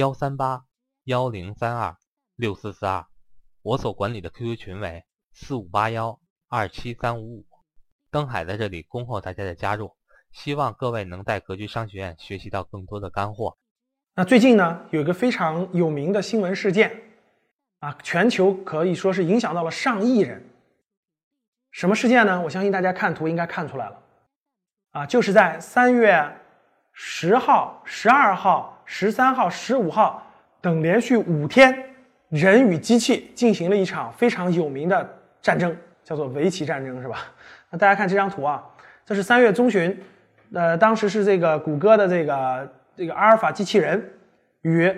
幺三八幺零三二六四四二，我所管理的 QQ 群为四五八幺二七三五五。登海在这里恭候大家的加入，希望各位能在格局商学院学习到更多的干货。那最近呢，有一个非常有名的新闻事件啊，全球可以说是影响到了上亿人。什么事件呢？我相信大家看图应该看出来了啊，就是在三月十号、十二号。十三号、十五号等连续五天，人与机器进行了一场非常有名的战争，叫做围棋战争，是吧？那大家看这张图啊，这是三月中旬，呃，当时是这个谷歌的这个这个阿尔法机器人与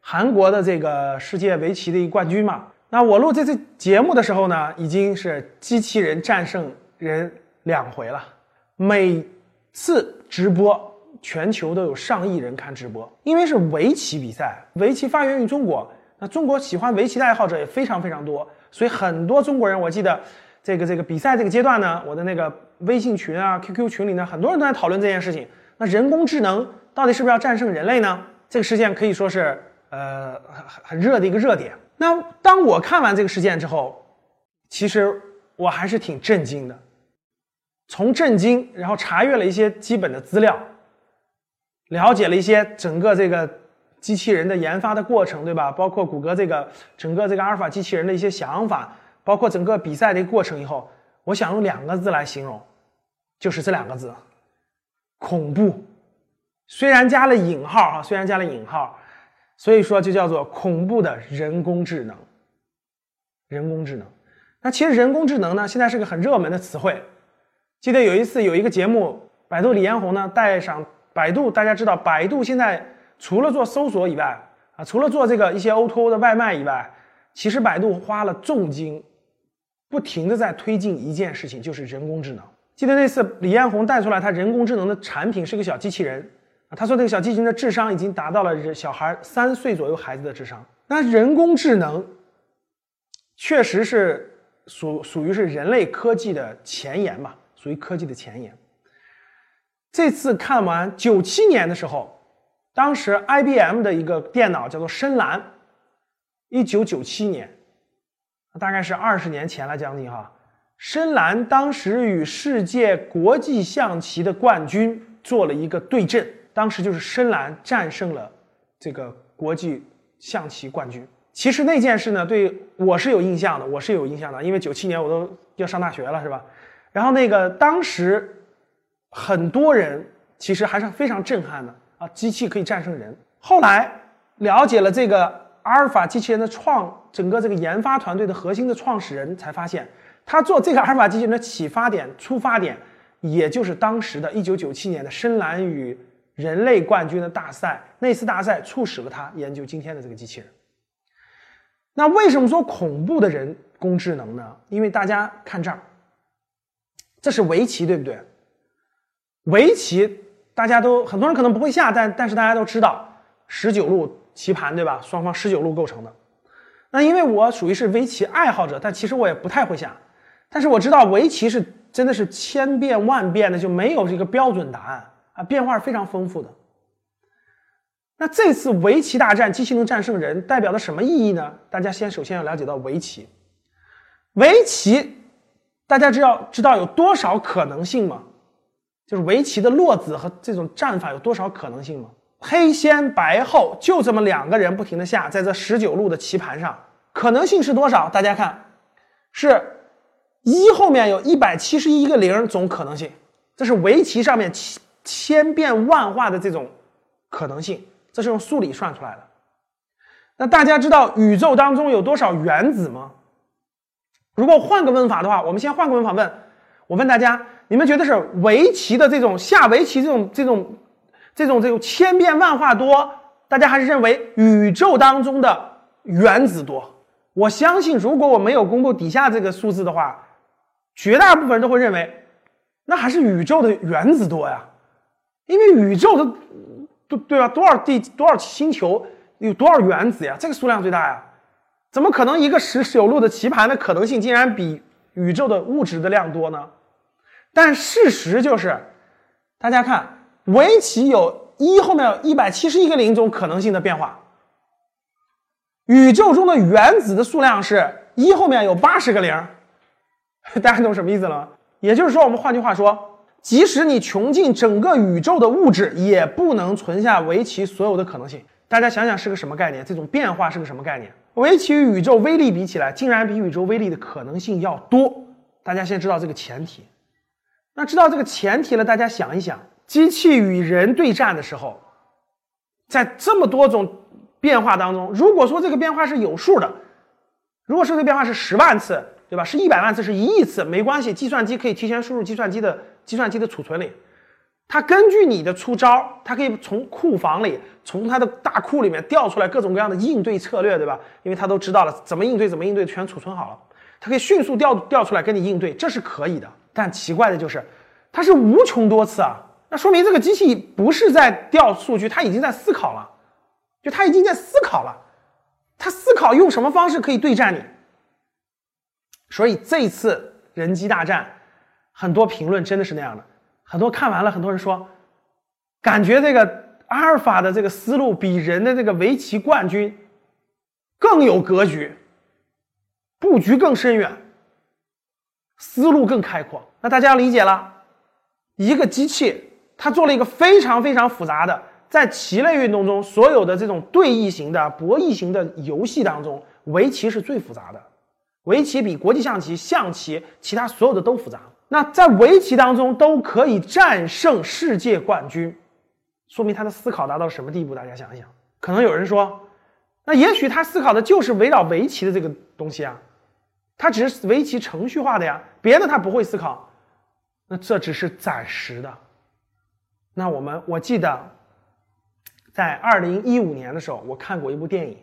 韩国的这个世界围棋的一个冠军嘛。那我录这次节目的时候呢，已经是机器人战胜人两回了，每次直播。全球都有上亿人看直播，因为是围棋比赛，围棋发源于中国，那中国喜欢围棋的爱好者也非常非常多，所以很多中国人，我记得这个这个比赛这个阶段呢，我的那个微信群啊、QQ 群里呢，很多人都在讨论这件事情。那人工智能到底是不是要战胜人类呢？这个事件可以说是呃很很热的一个热点。那当我看完这个事件之后，其实我还是挺震惊的，从震惊，然后查阅了一些基本的资料。了解了一些整个这个机器人的研发的过程，对吧？包括谷歌这个整个这个阿尔法机器人的一些想法，包括整个比赛的过程以后，我想用两个字来形容，就是这两个字：恐怖。虽然加了引号啊，虽然加了引号，所以说就叫做恐怖的人工智能。人工智能，那其实人工智能呢，现在是个很热门的词汇。记得有一次有一个节目，百度李彦宏呢带上。百度，大家知道，百度现在除了做搜索以外，啊，除了做这个一些 O2O O 的外卖以外，其实百度花了重金，不停的在推进一件事情，就是人工智能。记得那次李彦宏带出来他人工智能的产品是个小机器人，啊，他说那个小机器人的智商已经达到了小孩三岁左右孩子的智商。那人工智能确实是属属于是人类科技的前沿吧，属于科技的前沿。这次看完九七年的时候，当时 IBM 的一个电脑叫做深蓝，一九九七年，大概是二十年前了将近哈。深蓝当时与世界国际象棋的冠军做了一个对阵，当时就是深蓝战胜了这个国际象棋冠军。其实那件事呢，对我是有印象的，我是有印象的，因为九七年我都要上大学了，是吧？然后那个当时。很多人其实还是非常震撼的啊！机器可以战胜人。后来了解了这个阿尔法机器人的创，整个这个研发团队的核心的创始人才发现，他做这个 阿尔法机器人的启发点、出发点，也就是当时的1997年的深蓝与人类冠军的大赛。那次大赛促使了他研究今天的这个机器人。那为什么说恐怖的人工智能呢？因为大家看这儿，这是围棋，对不对？围棋，大家都很多人可能不会下，但但是大家都知道十九路棋盘，对吧？双方十九路构成的。那因为我属于是围棋爱好者，但其实我也不太会下。但是我知道围棋是真的是千变万变的，就没有这个标准答案啊，变化是非常丰富的。那这次围棋大战，机器能战胜人，代表的什么意义呢？大家先首先要了解到围棋。围棋，大家知道知道有多少可能性吗？就是围棋的落子和这种战法有多少可能性吗？黑先白后，就这么两个人不停的下，在这十九路的棋盘上，可能性是多少？大家看，是一后面有一百七十一个零种可能性，这是围棋上面千千变万化的这种可能性，这是用数理算出来的。那大家知道宇宙当中有多少原子吗？如果换个问法的话，我们先换个问法问，我问大家。你们觉得是围棋的这种下围棋这种这种这种这种千变万化多，大家还是认为宇宙当中的原子多。我相信，如果我没有公布底下这个数字的话，绝大部分人都会认为，那还是宇宙的原子多呀。因为宇宙的，对对吧？多少地多少星球有多少原子呀？这个数量最大呀。怎么可能一个十九路的棋盘的可能性竟然比宇宙的物质的量多呢？但事实就是，大家看，围棋有一后面有一百七十一个零种可能性的变化。宇宙中的原子的数量是一后面有八十个零，大家懂什么意思了吗？也就是说，我们换句话说，即使你穷尽整个宇宙的物质，也不能存下围棋所有的可能性。大家想想是个什么概念？这种变化是个什么概念？围棋与宇宙威力比起来，竟然比宇宙威力的可能性要多。大家先知道这个前提。那知道这个前提了，大家想一想，机器与人对战的时候，在这么多种变化当中，如果说这个变化是有数的，如果说这个变化是十万次，对吧？是一百万次，是一亿次，没关系，计算机可以提前输入计算机的计算机的储存里，它根据你的出招，它可以从库房里，从它的大库里面调出来各种各样的应对策略，对吧？因为它都知道了怎么应对，怎么应对，全储存好了，它可以迅速调调出来跟你应对，这是可以的。但奇怪的就是，它是无穷多次啊，那说明这个机器不是在调数据，它已经在思考了，就它已经在思考了，它思考用什么方式可以对战你。所以这一次人机大战，很多评论真的是那样的，很多看完了，很多人说，感觉这个阿尔法的这个思路比人的这个围棋冠军更有格局，布局更深远。思路更开阔，那大家理解了，一个机器它做了一个非常非常复杂的，在棋类运动中所有的这种对弈型的博弈型的游戏当中，围棋是最复杂的，围棋比国际象棋、象棋其他所有的都复杂。那在围棋当中都可以战胜世界冠军，说明他的思考达到什么地步？大家想一想，可能有人说，那也许他思考的就是围绕围棋的这个东西啊。他只是围棋程序化的呀，别的他不会思考，那这只是暂时的。那我们我记得，在二零一五年的时候，我看过一部电影，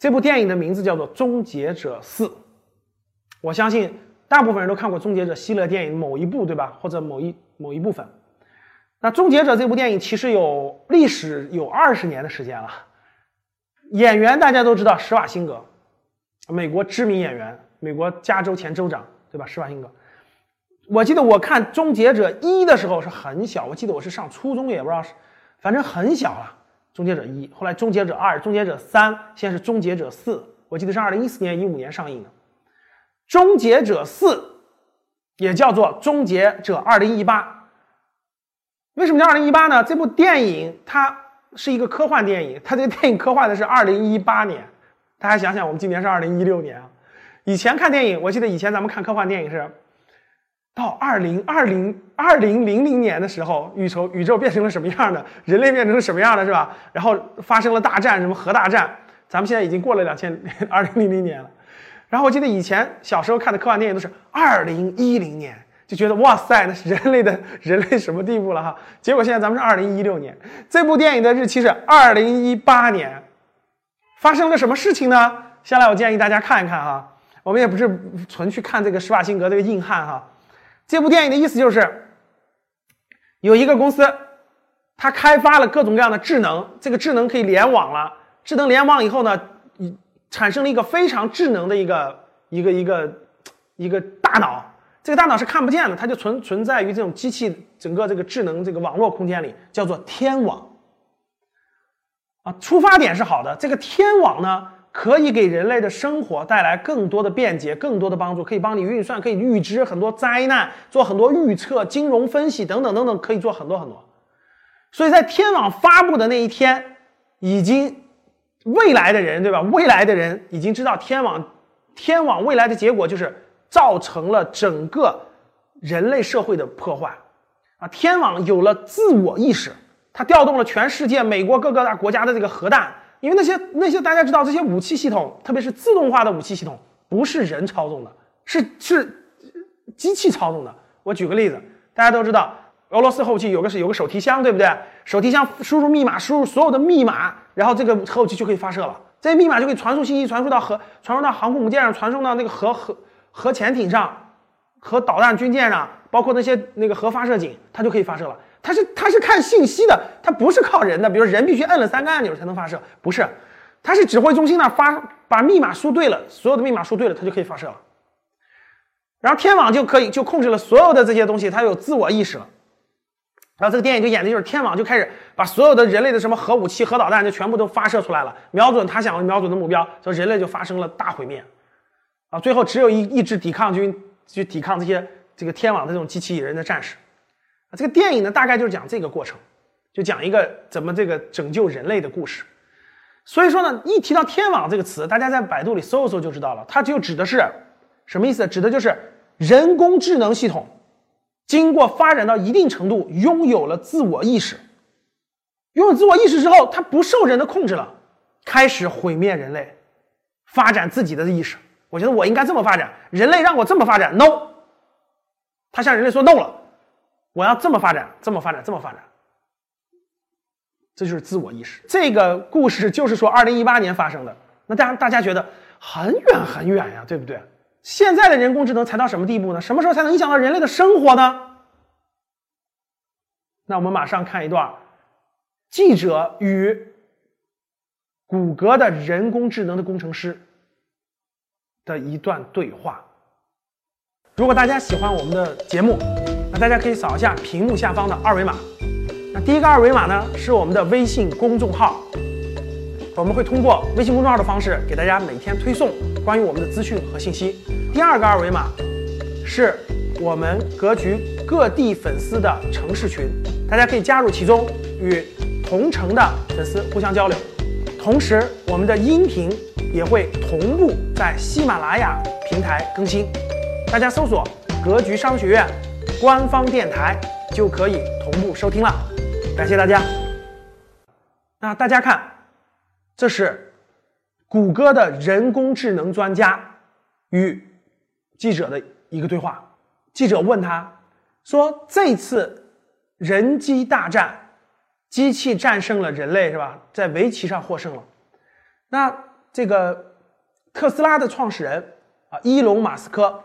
这部电影的名字叫做《终结者四》。我相信大部分人都看过《终结者》系列电影某一部，对吧？或者某一某一部分。那《终结者》这部电影其实有历史有二十年的时间了，演员大家都知道施瓦辛格。美国知名演员，美国加州前州长，对吧？施瓦辛格。我记得我看《终结者一》的时候是很小，我记得我是上初中，也不知道是，反正很小了。《终结者一》，后来《终结者二》《终结者三》，现在是《终结者四》，我记得是二零一四年、一五年上映的。《终结者四》也叫做《终结者二零一八》。为什么叫二零一八呢？这部电影它是一个科幻电影，它这个电影科幻的是二零一八年。大家想想，我们今年是二零一六年啊。以前看电影，我记得以前咱们看科幻电影是，到二零二零二零零零年的时候，宇宙宇宙变成了什么样的，人类变成了什么样的，是吧？然后发生了大战，什么核大战。咱们现在已经过了两千二零零零年了。然后我记得以前小时候看的科幻电影都是二零一零年，就觉得哇塞，那是人类的 人类什么地步了哈？结果现在咱们是二零一六年，这部电影的日期是二零一八年。发生了什么事情呢？下来我建议大家看一看哈，我们也不是纯去看这个施瓦辛格这个硬汉哈。这部电影的意思就是，有一个公司，它开发了各种各样的智能，这个智能可以联网了。智能联网以后呢，产生了一个非常智能的一个一个一个一个大脑。这个大脑是看不见的，它就存存在于这种机器整个这个智能这个网络空间里，叫做天网。啊出发点是好的，这个天网呢，可以给人类的生活带来更多的便捷、更多的帮助，可以帮你运算，可以预知很多灾难，做很多预测、金融分析等等等等，可以做很多很多。所以在天网发布的那一天，已经未来的人，对吧？未来的人已经知道天网，天网未来的结果就是造成了整个人类社会的破坏啊！天网有了自我意识。它调动了全世界美国各个大国家的这个核弹，因为那些那些大家知道，这些武器系统，特别是自动化的武器系统，不是人操纵的，是是机器操纵的。我举个例子，大家都知道，俄罗斯后期有个是有个手提箱，对不对？手提箱输入密码，输入所有的密码，然后这个核武器就可以发射了。这些密码就可以传输信息，传输到核，传输到航空母舰上，传送到那个核核核潜艇上，核导弹军舰上，包括那些那个核发射井，它就可以发射了。它是它是看信息的，它不是靠人的。比如人必须摁了三个按钮才能发射，不是，它是指挥中心那发把密码输对了，所有的密码输对了，它就可以发射了。然后天网就可以就控制了所有的这些东西，它有自我意识了。然后这个电影就演的就是天网就开始把所有的人类的什么核武器、核导弹就全部都发射出来了，瞄准他想瞄准的目标，所以人类就发生了大毁灭。啊，最后只有一一支抵抗军去抵抗这些这个天网的这种机器人的战士。啊，这个电影呢大概就是讲这个过程，就讲一个怎么这个拯救人类的故事。所以说呢，一提到天网这个词，大家在百度里搜一搜就知道了，它就指的是什么意思？指的就是人工智能系统。经过发展到一定程度，拥有了自我意识。拥有自我意识之后，它不受人的控制了，开始毁灭人类，发展自己的意识。我觉得我应该这么发展，人类让我这么发展，no。他向人类说 no 了，我要这么发展，这么发展，这么发展。这就是自我意识。这个故事就是说，二零一八年发生的。那当然，大家觉得很远很远呀，对不对？现在的人工智能才到什么地步呢？什么时候才能影响到人类的生活呢？那我们马上看一段记者与谷歌的人工智能的工程师的一段对话。如果大家喜欢我们的节目，那大家可以扫一下屏幕下方的二维码。那第一个二维码呢，是我们的微信公众号。我们会通过微信公众号的方式给大家每天推送关于我们的资讯和信息。第二个二维码是我们格局各地粉丝的城市群，大家可以加入其中，与同城的粉丝互相交流。同时，我们的音频也会同步在喜马拉雅平台更新，大家搜索“格局商学院”官方电台就可以同步收听了。感谢大家。那大家看。这是谷歌的人工智能专家与记者的一个对话。记者问他说：“这次人机大战，机器战胜了人类，是吧？在围棋上获胜了。那这个特斯拉的创始人啊，伊隆马斯克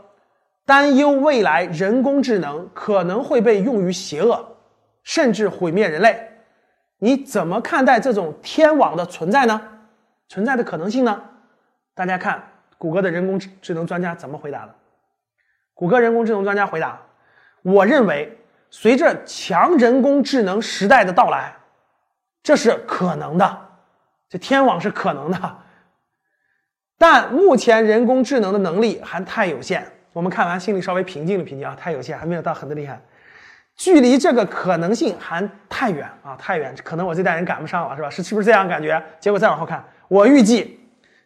担忧未来人工智能可能会被用于邪恶，甚至毁灭人类。”你怎么看待这种天网的存在呢？存在的可能性呢？大家看谷歌的人工智能专家怎么回答的？谷歌人工智能专家回答：“我认为，随着强人工智能时代的到来，这是可能的，这天网是可能的。但目前人工智能的能力还太有限。我们看完心里稍微平静了平静啊，太有限，还没有到很的厉害。”距离这个可能性还太远啊，太远，可能我这代人赶不上了，是吧？是是不是这样感觉？结果再往后看，我预计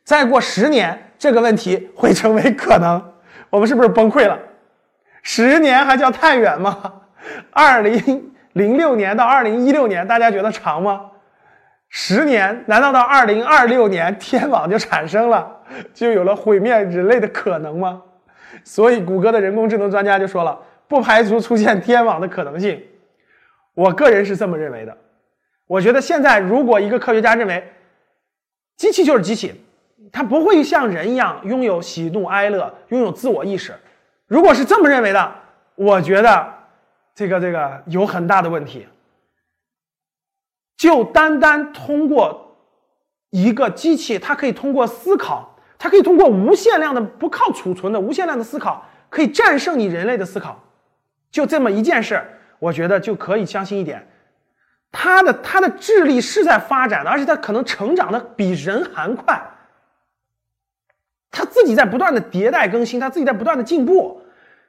再过十年，这个问题会成为可能。我们是不是崩溃了？十年还叫太远吗？二零零六年到二零一六年，大家觉得长吗？十年，难道到二零二六年天网就产生了，就有了毁灭人类的可能吗？所以，谷歌的人工智能专家就说了。不排除出现天网的可能性，我个人是这么认为的。我觉得现在如果一个科学家认为机器就是机器，它不会像人一样拥有喜怒哀乐，拥有自我意识。如果是这么认为的，我觉得这个这个有很大的问题。就单单通过一个机器，它可以通过思考，它可以通过无限量的不靠储存的无限量的思考，可以战胜你人类的思考。就这么一件事，我觉得就可以相信一点，他的他的智力是在发展的，而且他可能成长的比人还快。他自己在不断的迭代更新，他自己在不断的进步，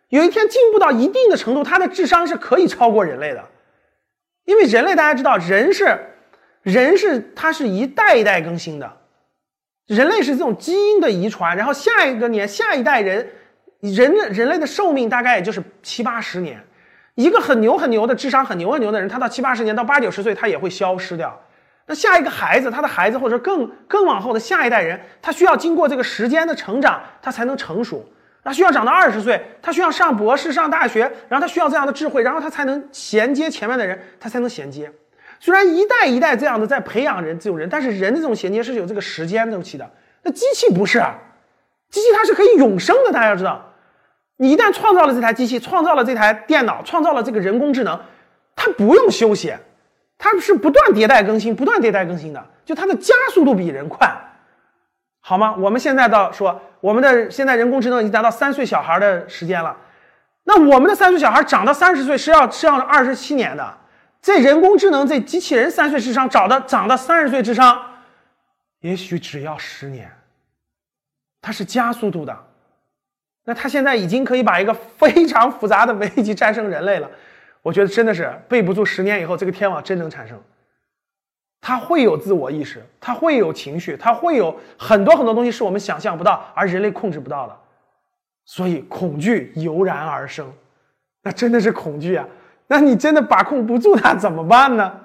有一天进步到一定的程度，他的智商是可以超过人类的。因为人类大家知道，人是人是他是一代一代更新的，人类是这种基因的遗传，然后下一个年下一代人。人的人类的寿命大概也就是七八十年，一个很牛很牛的智商很牛很牛的人，他到七八十年到八九十岁，他也会消失掉。那下一个孩子，他的孩子或者更更往后的下一代人，他需要经过这个时间的成长，他才能成熟。他需要长到二十岁，他需要上博士、上大学，然后他需要这样的智慧，然后他才能衔接前面的人，他才能衔接。虽然一代一代这样的在培养人这种人，但是人的这种衔接是有这个时间周期的。那机器不是啊，机器它是可以永生的。大家要知道，你一旦创造了这台机器，创造了这台电脑，创造了这个人工智能，它不用休息，它是不断迭代更新、不断迭代更新的，就它的加速度比人快。好吗？我们现在到说，我们的现在人工智能已经达到三岁小孩的时间了。那我们的三岁小孩长到三十岁是要是要二十七年的。这人工智能这机器人三岁智商长到长到三十岁智商，也许只要十年。它是加速度的。那它现在已经可以把一个非常复杂的 危机战胜人类了。我觉得真的是背不住，十年以后这个天网真能产生。他会有自我意识，他会有情绪，他会有很多很多东西是我们想象不到，而人类控制不到的。所以恐惧油然而生，那真的是恐惧啊！那你真的把控不住它怎么办呢？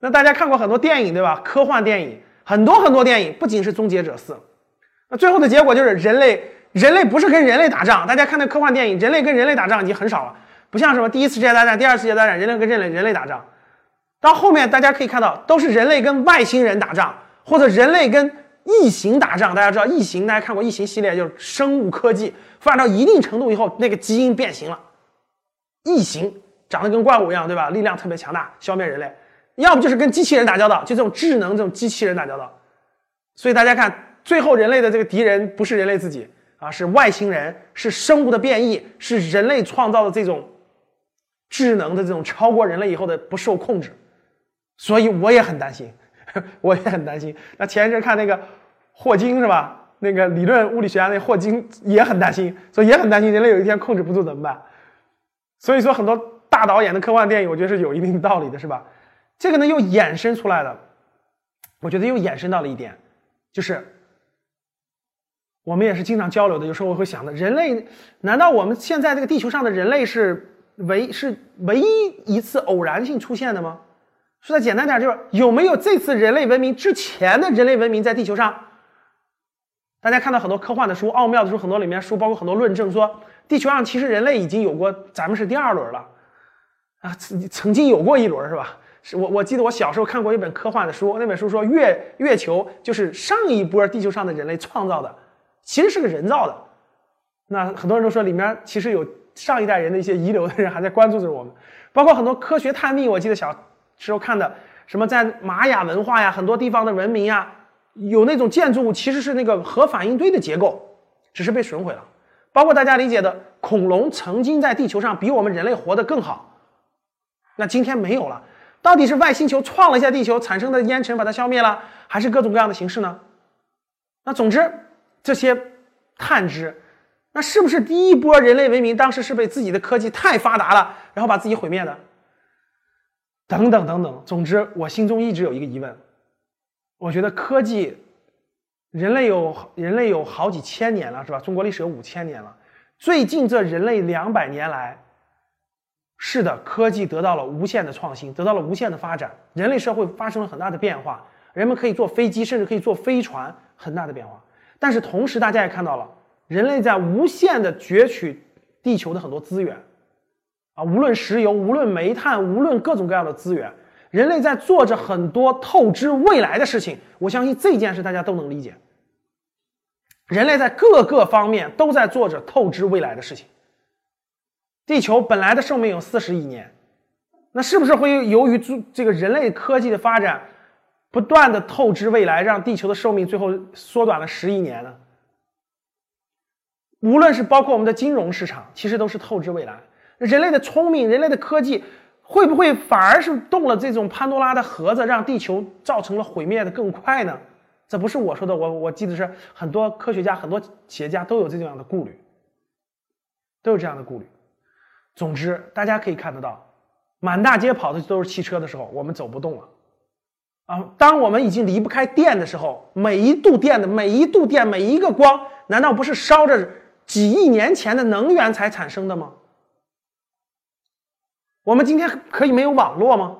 那大家看过很多电影对吧？科幻电影很多很多电影，不仅是《终结者四》，那最后的结果就是人类人类不是跟人类打仗，大家看那科幻电影，人类跟人类打仗已经很少了，不像什么第一次世界大战、第二次世界大战，人类跟人类人类打仗。到后面，大家可以看到，都是人类跟外星人打仗，或者人类跟异形打仗。大家知道异形，大家看过异形系列，就是生物科技发展到一定程度以后，那个基因变形了，异形长得跟怪物一样，对吧？力量特别强大，消灭人类；要不就是跟机器人打交道，就这种智能这种机器人打交道。所以大家看，最后人类的这个敌人不是人类自己啊，是外星人，是生物的变异，是人类创造的这种智能的这种超过人类以后的不受控制。所以我也很担心，我也很担心。那前一阵看那个霍金是吧？那个理论物理学家那霍金也很担心，所以也很担心人类有一天控制不住怎么办？所以说很多大导演的科幻电影，我觉得是有一定道理的，是吧？这个呢又衍生出来了，我觉得又衍生到了一点，就是我们也是经常交流的，有时候我会想的，人类难道我们现在这个地球上的人类是唯是唯一一次偶然性出现的吗？说的简单点，就是有没有这次人类文明之前的人类文明在地球上？大家看到很多科幻的书、奥妙的书，很多里面书包括很多论证说，地球上其实人类已经有过，咱们是第二轮了啊，曾曾经有过一轮是吧？是我我记得我小时候看过一本科幻的书，那本书说月月球就是上一波地球上的人类创造的，其实是个人造的。那很多人都说里面其实有上一代人的一些遗留的人还在关注着我们，包括很多科学探秘，我记得小。时候看的什么，在玛雅文化呀，很多地方的文明呀，有那种建筑物其实是那个核反应堆的结构，只是被损毁了。包括大家理解的恐龙曾经在地球上比我们人类活得更好，那今天没有了。到底是外星球撞了一下地球产生的烟尘把它消灭了，还是各种各样的形式呢？那总之这些探知，那是不是第一波人类文明当时是被自己的科技太发达了，然后把自己毁灭的？等等等等，总之，我心中一直有一个疑问。我觉得科技，人类有人类有好几千年了，是吧？中国历史有五千年了。最近这人类两百年来，是的，科技得到了无限的创新，得到了无限的发展，人类社会发生了很大的变化。人们可以坐飞机，甚至可以坐飞船，很大的变化。但是同时，大家也看到了，人类在无限的攫取地球的很多资源。啊，无论石油，无论煤炭，无论各种各样的资源，人类在做着很多透支未来的事情。我相信这件事大家都能理解。人类在各个方面都在做着透支未来的事情。地球本来的寿命有四十亿年，那是不是会由于这个人类科技的发展，不断的透支未来，让地球的寿命最后缩短了十亿年呢？无论是包括我们的金融市场，其实都是透支未来。人类的聪明，人类的科技，会不会反而是动了这种潘多拉的盒子，让地球造成了毁灭的更快呢？这不是我说的，我我记得是很多科学家、很多企业家都有这样的顾虑，都有这样的顾虑。总之，大家可以看得到，满大街跑的都是汽车的时候，我们走不动了。啊，当我们已经离不开电的时候，每一度电的每一度电、每一个光，难道不是烧着几亿年前的能源才产生的吗？我们今天可以没有网络吗？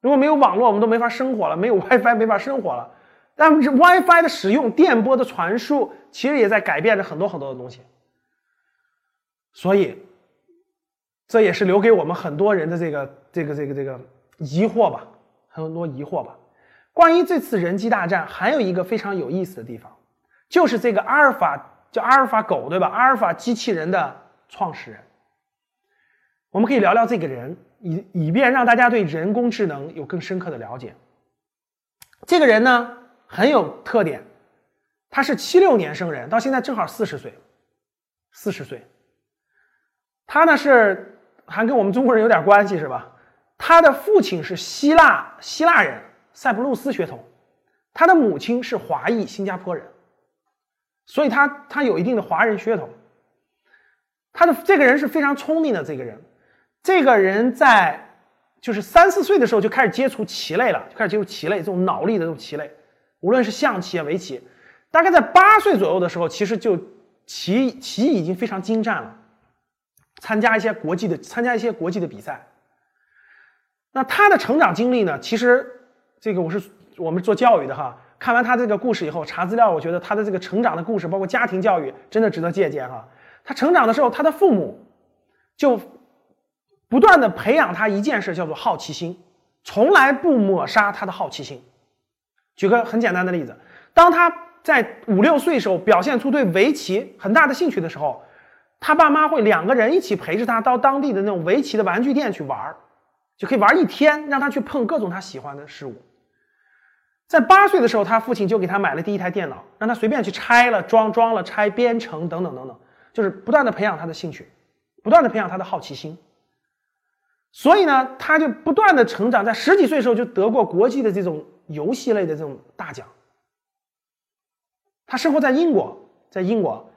如果没有网络，我们都没法生活了。没有 WiFi，没法生活了。但是 WiFi 的使用、电波的传输，其实也在改变着很多很多的东西。所以，这也是留给我们很多人的这个这个这个这个疑惑吧，很多疑惑吧。关于这次人机大战，还有一个非常有意思的地方，就是这个阿尔法叫阿尔法狗对吧？阿尔法机器人的创始人，我们可以聊聊这个人，以以便让大家对人工智能有更深刻的了解。这个人呢很有特点，他是七六年生人，到现在正好四十岁，四十岁。他呢是还跟我们中国人有点关系是吧？他的父亲是希腊希腊人。塞浦路斯血统，他的母亲是华裔新加坡人，所以他他有一定的华人血统。他的这个人是非常聪明的，这个人，这个人在就是三四岁的时候就开始接触棋类了，就开始接触棋类这种脑力的这种棋类，无论是象棋啊、围棋，大概在八岁左右的时候，其实就棋棋已经非常精湛了，参加一些国际的参加一些国际的比赛。那他的成长经历呢，其实。这个我是我们做教育的哈，看完他这个故事以后查资料，我觉得他的这个成长的故事，包括家庭教育，真的值得借鉴哈。他成长的时候，他的父母就不断的培养他一件事，叫做好奇心，从来不抹杀他的好奇心。举个很简单的例子，当他在五六岁时候表现出对围棋很大的兴趣的时候，他爸妈会两个人一起陪着他到当地的那种围棋的玩具店去玩，就可以玩一天，让他去碰各种他喜欢的事物。在八岁的时候，他父亲就给他买了第一台电脑，让他随便去拆了装、装了拆、编程等等等等，就是不断的培养他的兴趣，不断的培养他的好奇心。所以呢，他就不断的成长，在十几岁的时候就得过国际的这种游戏类的这种大奖。他生活在英国，在英国，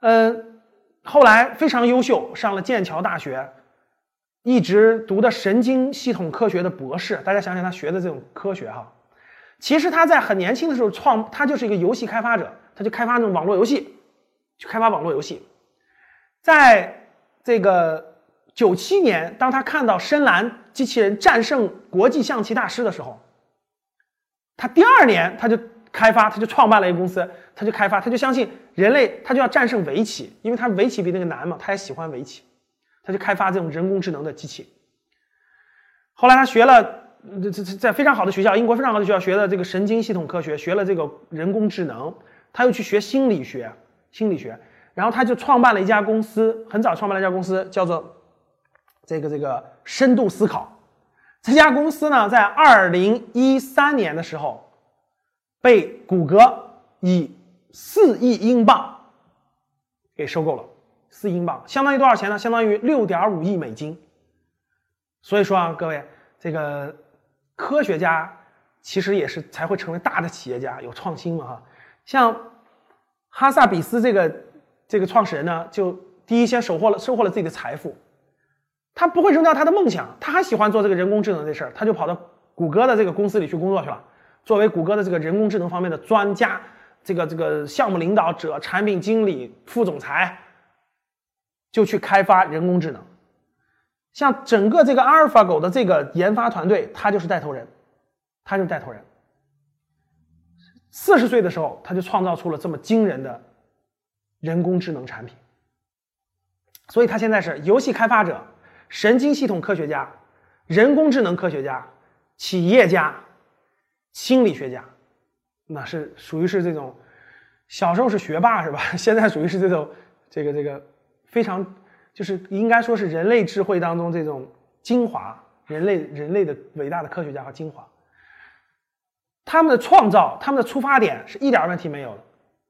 嗯，后来非常优秀，上了剑桥大学，一直读的神经系统科学的博士。大家想想他学的这种科学哈。其实他在很年轻的时候创，他就是一个游戏开发者，他就开发那种网络游戏，去开发网络游戏。在这个九七年，当他看到深蓝机器人战胜国际象棋大师的时候，他第二年他就开发，他就创办了一个公司，他就开发，他就相信人类他就要战胜围棋，因为他围棋比那个难嘛，他也喜欢围棋，他就开发这种人工智能的机器。后来他学了。这这在非常好的学校，英国非常好的学校学的这个神经系统科学，学了这个人工智能，他又去学心理学，心理学，然后他就创办了一家公司，很早创办了一家公司，叫做这个这个深度思考。这家公司呢，在二零一三年的时候，被谷歌以四亿英镑给收购了，四英镑相当于多少钱呢？相当于六点五亿美金。所以说啊，各位这个。科学家其实也是才会成为大的企业家，有创新嘛哈。像哈萨比斯这个这个创始人呢，就第一先收获了收获了自己的财富，他不会扔掉他的梦想，他还喜欢做这个人工智能这事儿，他就跑到谷歌的这个公司里去工作去了，作为谷歌的这个人工智能方面的专家，这个这个项目领导者、产品经理、副总裁，就去开发人工智能。像整个这个阿尔法狗的这个研发团队，他就是带头人，他就是带头人。四十岁的时候，他就创造出了这么惊人的人工智能产品。所以，他现在是游戏开发者、神经系统科学家、人工智能科学家、企业家、心理学家，那是属于是这种小时候是学霸是吧？现在属于是这种这个这个非常。就是应该说是人类智慧当中这种精华，人类人类的伟大的科学家和精华。他们的创造，他们的出发点是一点问题没有的，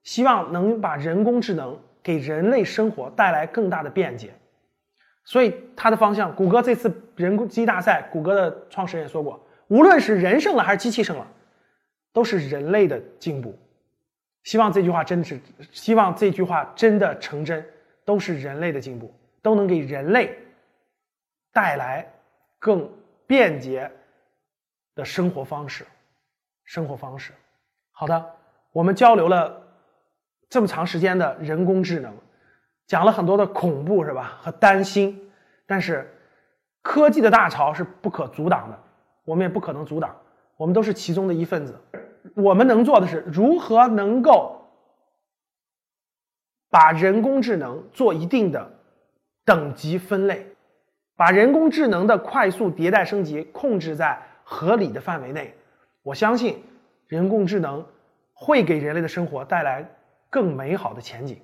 希望能把人工智能给人类生活带来更大的便捷。所以他的方向，谷歌这次人工机大赛，谷歌的创始人也说过，无论是人胜了还是机器胜了，都是人类的进步。希望这句话真的是，希望这句话真的成真，都是人类的进步。都能给人类带来更便捷的生活方式，生活方式。好的，我们交流了这么长时间的人工智能，讲了很多的恐怖是吧？和担心，但是科技的大潮是不可阻挡的，我们也不可能阻挡，我们都是其中的一份子。我们能做的是如何能够把人工智能做一定的。等级分类，把人工智能的快速迭代升级控制在合理的范围内。我相信人工智能会给人类的生活带来更美好的前景。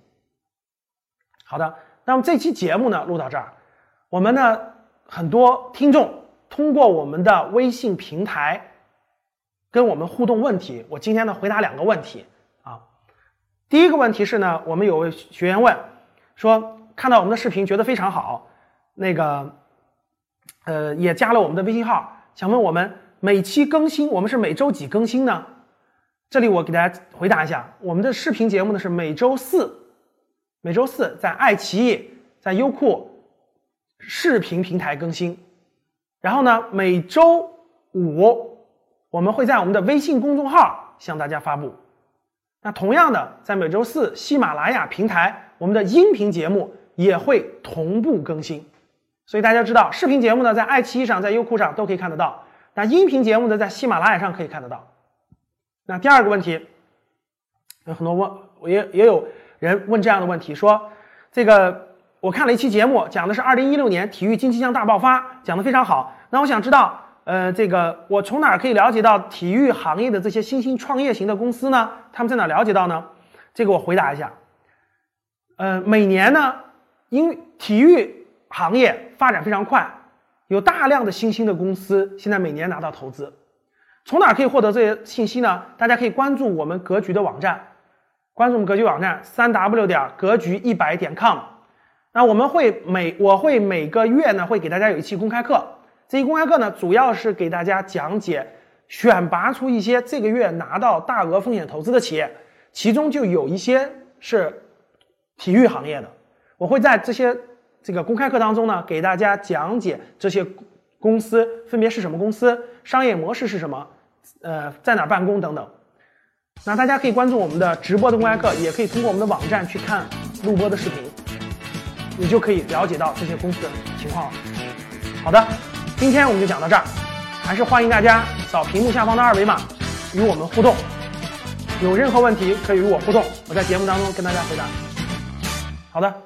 好的，那么这期节目呢录到这儿，我们呢很多听众通过我们的微信平台跟我们互动问题，我今天呢回答两个问题啊。第一个问题是呢，我们有位学员问说，看到我们的视频觉得非常好，那个呃也加了我们的微信号，想问我们每期更新，我们是每周几更新呢？这里我给大家回答一下，我们的视频节目呢是每周四。每周四在爱奇艺、在优酷视频平台更新，然后呢，每周五我们会在我们的微信公众号向大家发布。那同样的，在每周四喜马拉雅平台，我们的音频节目也会同步更新。所以大家知道，视频节目呢在爱奇艺上、在优酷上都可以看得到，那音频节目呢在喜马拉雅上可以看得到。那第二个问题，有很多问，也也有。人问这样的问题，说：“这个我看了一期节目，讲的是二零一六年体育经济向大爆发，讲的非常好。那我想知道，呃，这个我从哪可以了解到体育行业的这些新兴创业型的公司呢？他们在哪了解到呢？这个我回答一下。呃，每年呢，因为体育行业发展非常快，有大量的新兴的公司现在每年拿到投资。从哪可以获得这些信息呢？大家可以关注我们格局的网站。”关注我们格局网站三 w 点格局一百点 com，那我们会每我会每个月呢会给大家有一期公开课，这一公开课呢主要是给大家讲解选拔出一些这个月拿到大额风险投资的企业，其中就有一些是体育行业的，我会在这些这个公开课当中呢给大家讲解这些公司分别是什么公司，商业模式是什么，呃在哪办公等等。那大家可以关注我们的直播的公开课，也可以通过我们的网站去看录播的视频，你就可以了解到这些公司的情况了。好的，今天我们就讲到这儿，还是欢迎大家扫屏幕下方的二维码与我们互动，有任何问题可以与我互动，我在节目当中跟大家回答。好的。